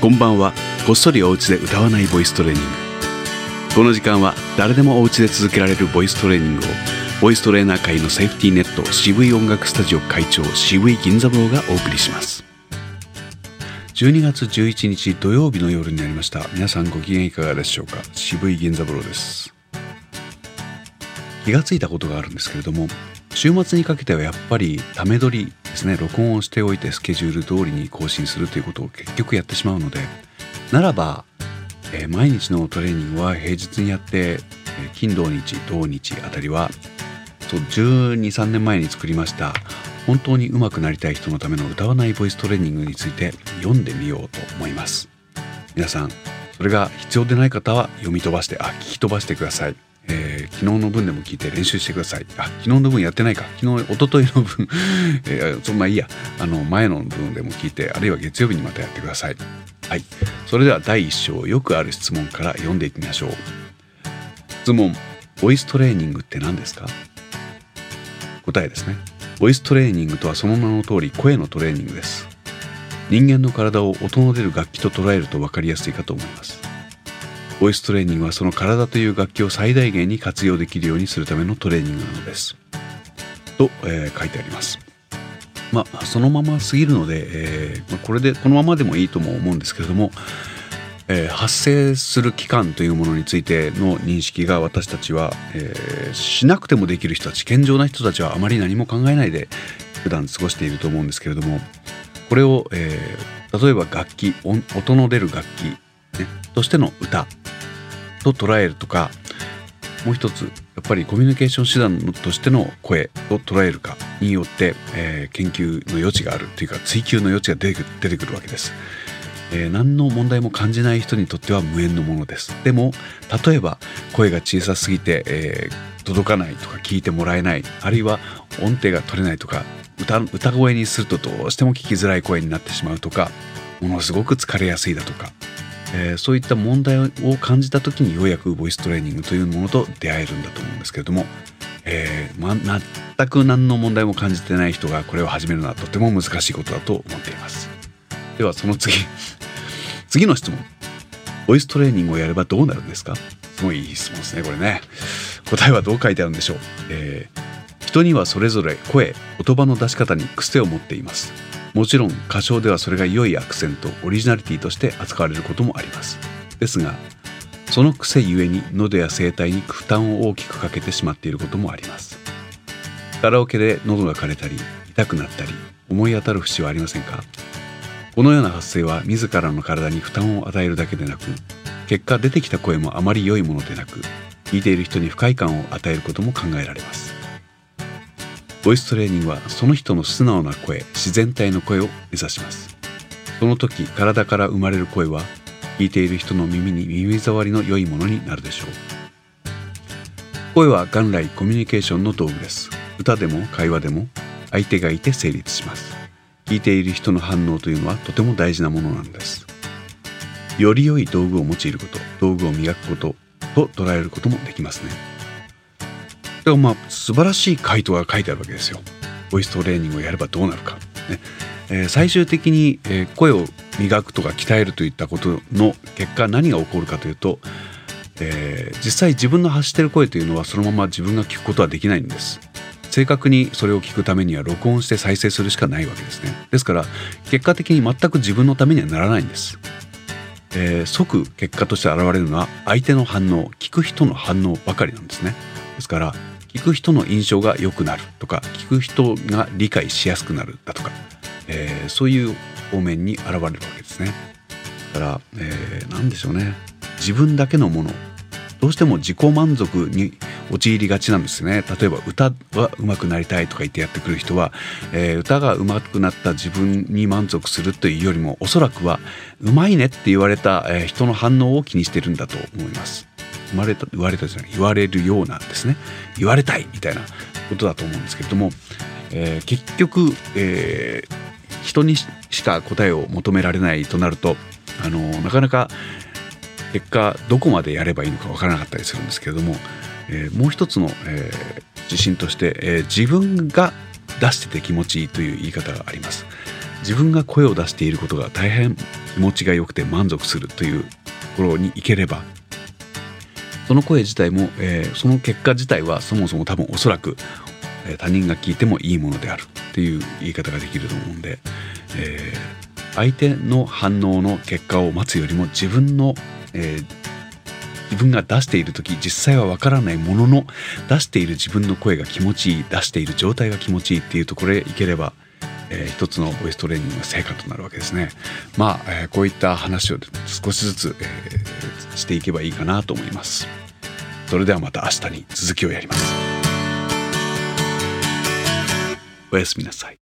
こんばんは。こっそりお家で歌わないボイストレーニング。この時間は誰でもお家で続けられるボイストレーニングをボイストレーナー界のセーフティーネット渋い音楽スタジオ会長渋い銀座坊がお送りします。12月11日土曜日の夜になりました。皆さんご機嫌いかがでしょうか？渋い銀座坊です。気がついたことがあるんですけれども週末にかけてはやっぱりため撮りですね。録音をしておいてスケジュール通りに更新するということを結局やってしまうのでならば、えー、毎日のトレーニングは平日にやって、えー、金土日土日あたりは123年前に作りました本当に上手くなりたい人のための歌わないボイストレーニングについて読んでみようと思います。皆さんそれが必要でない方は読み飛ばしてあ聞き飛ばしてください。えー、昨日の分でも聞いて練習してください。あ、昨日の分やってないか。昨日、一昨日の分 えー、そんないいや。あの、前の分でも聞いて、あるいは月曜日にまたやってください。はい。それでは第1章、よくある質問から読んでいきましょう。質問、ボイストレーニングって何ですか？答えですね。ボイストレーニングとはその名の通り声のトレーニングです。人間の体を音の出る楽器と捉えると分かりやすいかと思います。ボイストレーニングはその体という楽器を最大限に活用できるようにするためのトレーニングなのです。と、えー、書いてあります。まあそのまますぎるので、えー、これでこのままでもいいとも思うんですけれども、えー、発生する期間というものについての認識が私たちは、え、しなくてもできる人たち健常な人たちはあまり何も考えないで普段過ごしていると思うんですけれどもこれを、えー、例えば楽器音の出る楽器、ね、としての歌と捉えるとかもう一つやっぱりコミュニケーション手段としての声を捉えるかによって、えー、研究の余地があるというか追求の余地が出てくるわけです。えー、何の問題も感じない人にとっては無縁のものですでも例えば声が小さすぎて、えー、届かないとか聞いてもらえないあるいは音程が取れないとか歌歌声にするとどうしても聞きづらい声になってしまうとかものすごく疲れやすいだとかえー、そういった問題を感じた時にようやくボイストレーニングというものと出会えるんだと思うんですけれども、えーま、全く何の問題も感じてない人がこれを始めるのはとても難しいことだと思っています。ではその次 次の質問。ボイストレーニングをやればどうなるんですか？すごいいい質問ですねこれね。答えはどう書いてあるんでしょう、えー、人にはそれぞれ声言葉の出し方に癖を持っています。もちろん歌唱ではそれが良いアクセントオリジナリティとして扱われることもあります。ですがその癖ゆえに喉や声帯に負担を大きくかけてしまっていることもあります。カラオケで喉が枯れたり痛くなったり思い当たる節はありませんか？このような発声は自らの体に負担を与えるだけでなく結果出てきた声もあまり良いものでなく聞いている人に不快感を与えることも考えられます。ボイストレーニングはその人の素直な声自然体の声を目指します。その時体から生まれる声は聞いている人の耳に耳障りの良いものになるでしょう。声は元来コミュニケーションの道具です。歌でも会話でも相手がいて成立します。聞いている人の反応というのはとても大事なものなんです。より良い道具を用いること道具を磨くことと捉えることもできますね。でもまあ素晴らしい回答が書いてあるわけですよ。ボイストレーニングをやればどうなるか。ねえー、最終的に、え、声を磨くとか鍛えるといったことの結果何が起こるかというと、えー、実際自分の発してる声というのはそのまま自分が聞くことはできないんです。正確にそれを聞くためには録音して再生するしかないわけですね。ですから結果的に全く自分のためにはならないんです。えー、即結果として現れるのは相手の反応聞く人の反応ばかりなんですね。ですから聞く人の印象が良くなるとか聞く人が理解しやすくなるだとか、えー、そういう方面に現れるわけですね。だから、えー、何でしょうね自分だけのものどうしても自己満足に陥りがちなんですね例えば歌は上手くなりたいとか言ってやってくる人は、えー、歌が上手くなった自分に満足するというよりもおそらくはうまいねって言われた、えー、人の反応を気にしてるんだと思います。生まれた言われたじゃない言われるようなんですね言われたいみたいなことだと思うんですけれども、えー、結局、えー、人にしか答えを求められないとなるとあのなかなか結果どこまでやればいいのかわからなかったりするんですけれども、えー、もう一つの、え自信として、え自分が出してて気持ちいいという言い方があります。自分が声を出していることが大変気持ちが良くて満足するというところに行ければその声自体も、えー、その結果自体はそもそも多分おそらく、えー、他人が聞いてもいいものであるっていう言い方ができると思うんで、えー、相手の反応の結果を待つよりも自分の、え自分が出している時実際はわからないものの出している自分の声が気持ちいい出している状態が気持ちいいっていうところへいければえー、一つのボイストレーニングの成果となるわけですね。まあ、えー、こういった話を少しずつ、えー、していけばいいかなと思います。それではまた明日に続きをやります。おやすみなさい。